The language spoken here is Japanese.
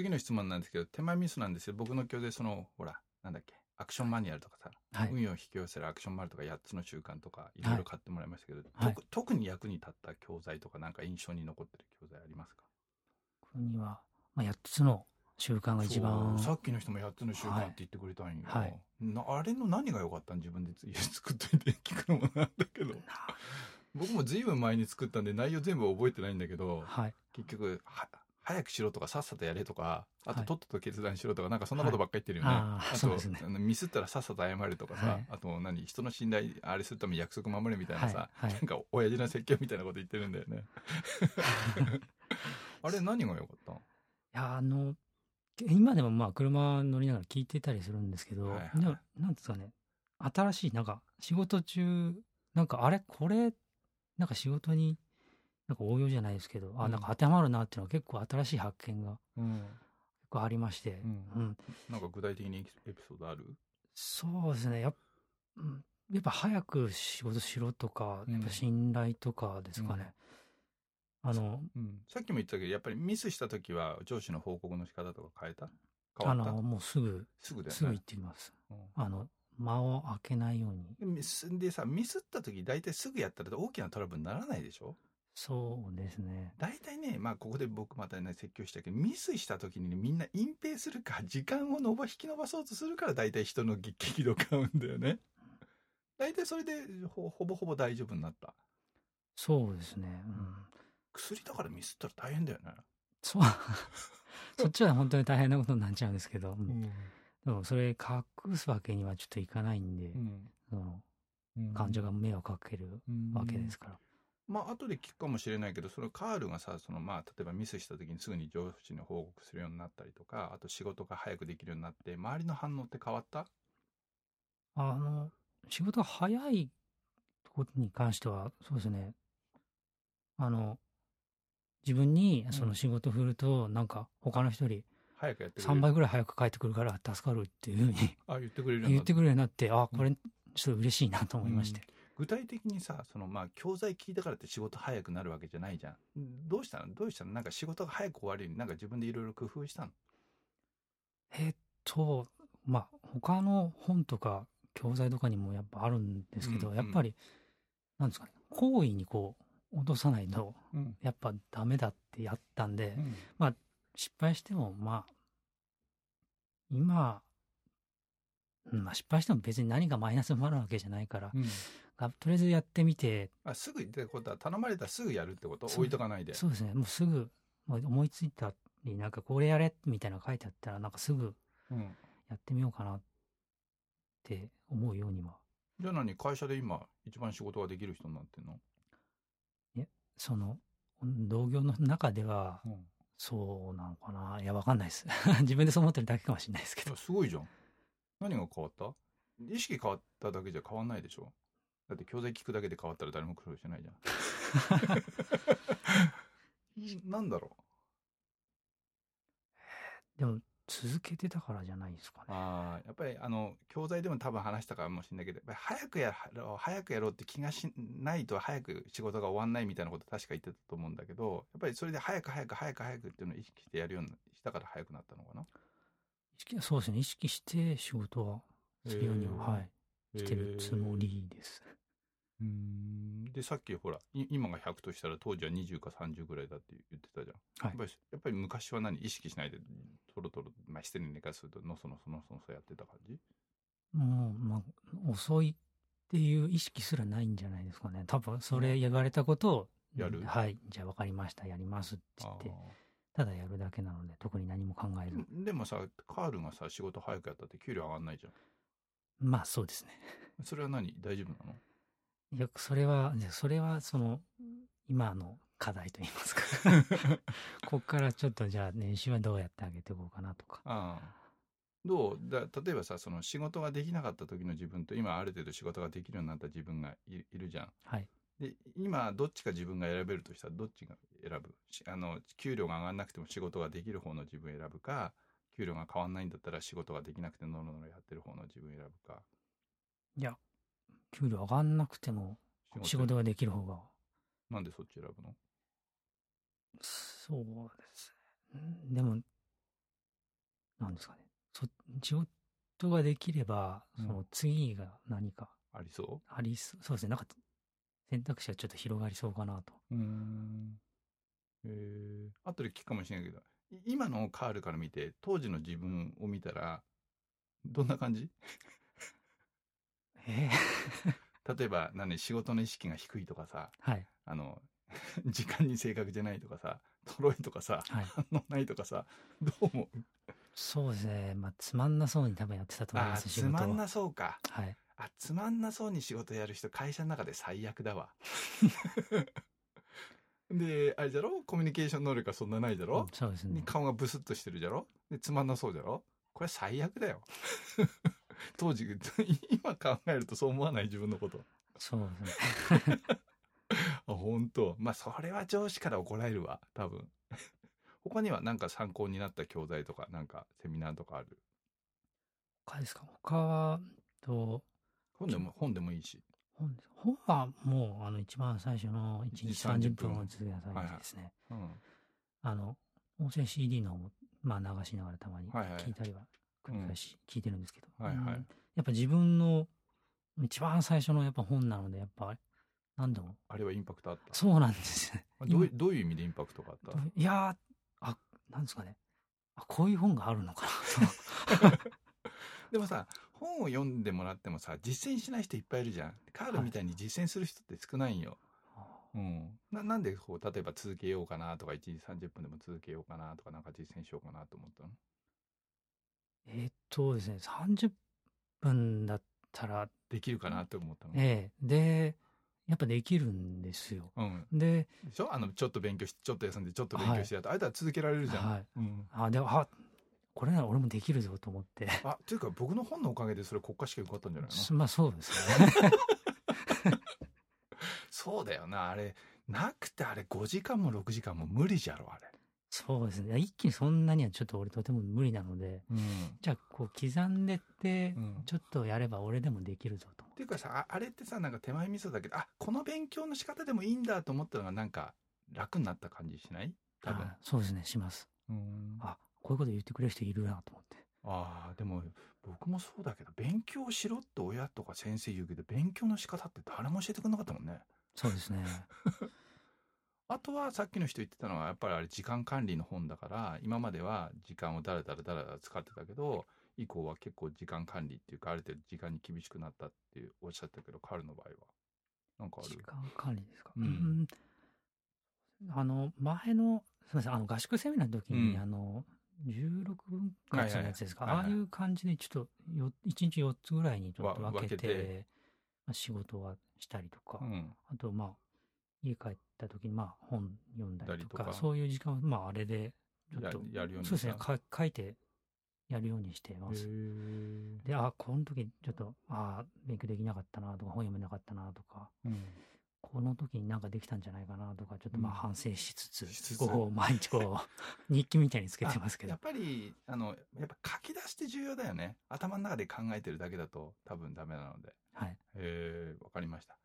次の質問なんですけど、手前ミスなんですよ。僕の教でその、ほら、なんだっけ、アクションマニュアルとかさ、はい。運を引き寄せるアクションマニュアルとか8つの習慣とか、い。ろいろ買ってもらいましたけど、はい。特特に役に立った教材とか、なんか印象に残ってる教材ありますか？国は、まあ、8つの習慣が一番。さっきの人も8つの習慣って言ってくれたんよ。はい。なあれの何が良かったん自分で作っといて聞くのもなんだけど。僕もずいぶん前に作ったんで内容全部覚えてないんだけど、はい。結局は早くしろとかさっさとやれとかあとはい。とっとと決断しろとか、なんかそんなことばっかり言ってるよね、はいあとね。ミスったらさっさと謝るとかさ、はい。あと何人の信頼あれするために約束守れみたいなさ、はい。はい。なんか親父の説教みたいなこと言ってるんだよね。あれ何が良かったの？いやあの今でもまあ車乗りながら聞いてたりするんですけど、はいはいなんですかね。新しいなんか仕事中なんかあれ？これ？なんか仕事になんか応用じゃないですけど、あうん。なんか当てはまるなっていうのは結構新しい発見がうん、結構ありまして、うん。うん。なんか具体的にエピソードある？そうですね。やっ,、うん、やっぱ早く仕事しろとか、うん。やっぱ信頼とかですかね、あのうん、さっきも言ったけどやっぱりミスした時は上司の報告の仕方とか変えた？変あわった？のもうすぐすぐね。すぐ言ってきます。うん。あの間を空けないように。でミスでさミスった時大体すぐやったら大きなトラブルにならないでしょ？そうですね。大体ねまあここで僕またね説教したけどミスした時にねみんな隠蔽するか 時間を伸ば引き伸ばそうとするから大体人の激激度買うんだよね。大体それでほほぼほぼ大丈夫になった。そうですね。うん。薬だからミスったら大変だよね、そう。そっちは本当に大変なことになっちゃうんですけど、うん。でもそれ隠すわけにはちょっといかないんで、その患者が迷惑かけるわけですから、まあ後で聞くかもしれないけどそのカールがさそのまあ例えばミスした時にすぐに上司に報告するようになったりとかあと仕事が早くできるようになって周りの反応って変わった？あの仕事が早いことに関してはそうですね。あの自分にその仕事振ると、なんか他の人より早くやってくれる？3倍ぐらい早く帰ってくるから助かるっていうふうにあ言ってくれるようになった。言ってくれるようになってあこれちょっと嬉しいなと思いまして、具体的にさそのまあ教材聞いたからって仕事早くなるわけじゃないじゃん。どうしたの？どうしたの？なんか仕事が早く終わるようになんか自分でいろいろ工夫したの？えっとまあ他の本とか教材とかにもやっぱあるんですけど、うんやっぱりなんですかね行為にこう落とさないとうん。やっぱダメだってやったんで、失敗してもまあ今、うんまあ、失敗しても別に何がマイナスになるわけじゃないから、うんがとりあえずやってみて。あすぐってことは頼まれたらすぐやるってこと？置いとかないで。そうですね。もうすぐもう思いついたりなんかこれやれみたいなの書いてあったらなんかすぐうん。やってみようかなって思うようには。じゃあ何会社で今一番仕事ができる人になってんの？その同業の中ではうん。そうなのかな？いやわかんないです。自分でそう思ってるだけかもしれないですけど。すごいじゃん。何が変わった？意識変わっただけじゃ変わんないでしょ？だって教材聞くだけで変わったら誰も苦労してないじゃん。なんだろう。でも続けてたからじゃないですかね。ああやっぱりあの教材でも多分話したかもしれないけどやっぱり早くやろう早くやろうって気がしないと早く仕事が終わんないみたいなこと確か言ってたと思うんだけどやっぱりそれで早く早く早く早くっていうのを意識してやるようにしたから早くなったのかな？意識そうですね。意識して仕事はするようには、はい。してるつもりです、うーん。でさっきほらい今が100としたら当時は20か30ぐらいだって言ってたじゃん、はい。やっぱりやっぱり昔は何意識しないでトロトロまあ失礼に寝かするとのそのそのそのそやってた感じ？もう、まあ、遅いっていう意識すらないんじゃないですかね。多分それ言われたことをやる？はい。じゃあ分かりました。やりますって言ってただやるだけなので特に何も考えずででもさカールがさ仕事早くやったって給料上がんないじゃん。まあそうですね。それは何？大丈夫なの？いやそれはそれはその今の課題といいますか。こっからちょっとじゃあ年収はどうやってあげていこうかなとか。ああ。どう？だ例えばさその仕事ができなかった時の自分と今ある程度仕事ができるようになった自分がいいるじゃん。はい。で今どっちか自分が選べるとしたらどっちが選ぶ？しあの給料が上がんなくても仕事ができる方の自分を選ぶか給料が変わんないんだったら仕事ができなくてのろのろやってる方の自分を選ぶか。いや給料上がんなくても仕事ができる方が。なんでそっち選ぶの？そうですね。でも、なんですかね。そ仕事ができれば、うん。その次が何か。ありそありそう、そうですね。なんか選択肢はちょっと広がりそうかなと。ううん。えー、後で聞くかもしれないけどい今のカールから見て当時の自分を見たらどんな感じ？ええ例えば何仕事の意識が低いとかさはい。あの 時間に正確じゃないとかさとろいとかさはい。反応ないとかさどう思う？そうですね。まあ、つまんなそうに多分やってたと思いあます、つまんなそうかはい。あつまんなそうに仕事やる人会社の中で最悪だわ であれだろ？コミュニケーション能力がそんなないだろ、そうですね。顔がブスッとしてるじゃろ？でつまんなそうじゃろ？これ最悪だよ当時 今考えるとそう思わない自分のこと。そうですね。あ本当。まあそれは上司から怒られるわ多分。他には何か参考になった教材とかなんかセミナーとかある？他ですか？他は、と、本でも本でもいいし。本本はもう、あの、一番最初の1日30分を続けなさいですね。うん。あの、音声 CD の方も、まあ流しながらたまにはいはい。聞いたりは、繰り返し聞いてるんですけど。はいはい。うん。やっぱ自分の一番最初のやっぱ本なので、やっぱ、何でも、あれはインパクトあった？そうなんです。ね。どういどういう意味でインパクトがあった？いやー、あ、なんですかね。あ、こういう本があるのかな。でもさ本を読んでもらってもさ実践しない人いっぱいいるじゃん。カールみたいに実践する人って少ないんよ、と。うん、ななんでこう例えば続けようかなとか1時30分でも続けようかなとかなんか実践しようかなと思ったの？えーっとですね、30分だったら、できるかなって思ったの、ええで、やっぱできるんですよ。うん、で、でしょ？あのちょっと勉強してちょっと休んでちょっと勉強してやった、あれだら続けられるじゃん、はい。うん、あ、でも、あ、これなら俺もできるぞと思って。あというか僕の本のおかげでそれ国家試験受かったんじゃないの？すまあそうですね。そうだよなあれ。なくてあれ5時間も6時間も無理じゃろあれそうですね。一気にそんなにはちょっと俺とても無理なので、うんじゃあこう刻んでってうん、ちょっとやれば俺でもできるぞと思っていうかさああれってさなんか手前味噌だけどあこの勉強の仕方でもいいんだと思ったのがなんか楽になった感じしない？多分あそうですね、します。うんあ、こういうこと言ってくれる人いるなと思って。ああでも僕もそうだけど勉強しろって親とか先生言うけど勉強の仕方って誰も教えてくれなかったもんねそうですね。あとはさっきの人言ってたのはやっぱりあれ時間管理の本だから今までは時間をだらだらだらだら使ってたけど以降は結構時間管理っていうかある程度時間に厳しくなったっていうおっしゃったけどカールの場合は。なんかある？時間管理ですか？うん。うん。あの、前の、すみません、あの、合宿セミナーの時に、うん。あの、16分割のやつですか、はいはいはい。ああいう感じで、ちょっとよ、1日4つぐらいにちょっとわ分けて、分けて。まあ、仕事はしたりとか、うん。あと、まあ、家帰った時に、まあ、本読んだりとか、そういう時間は、まあ、あれで、ちょっと、ややるようにそうですねか、書いてやるようにしてます。へで、あ、この時、ちょっと、あ勉強できなかったなとか、本読めなかったなとか、ーうん。この時になんかできたんじゃないかなとか、ちょっとまあうん。反省しつつ、しつつ。こう、毎日こう、日記みたいにつけてますけど。やっ。ぱりあのやっぱ書き出しって重要だよね。頭の中で考えてるだけだと多分ダメなので。はい。へえわかりました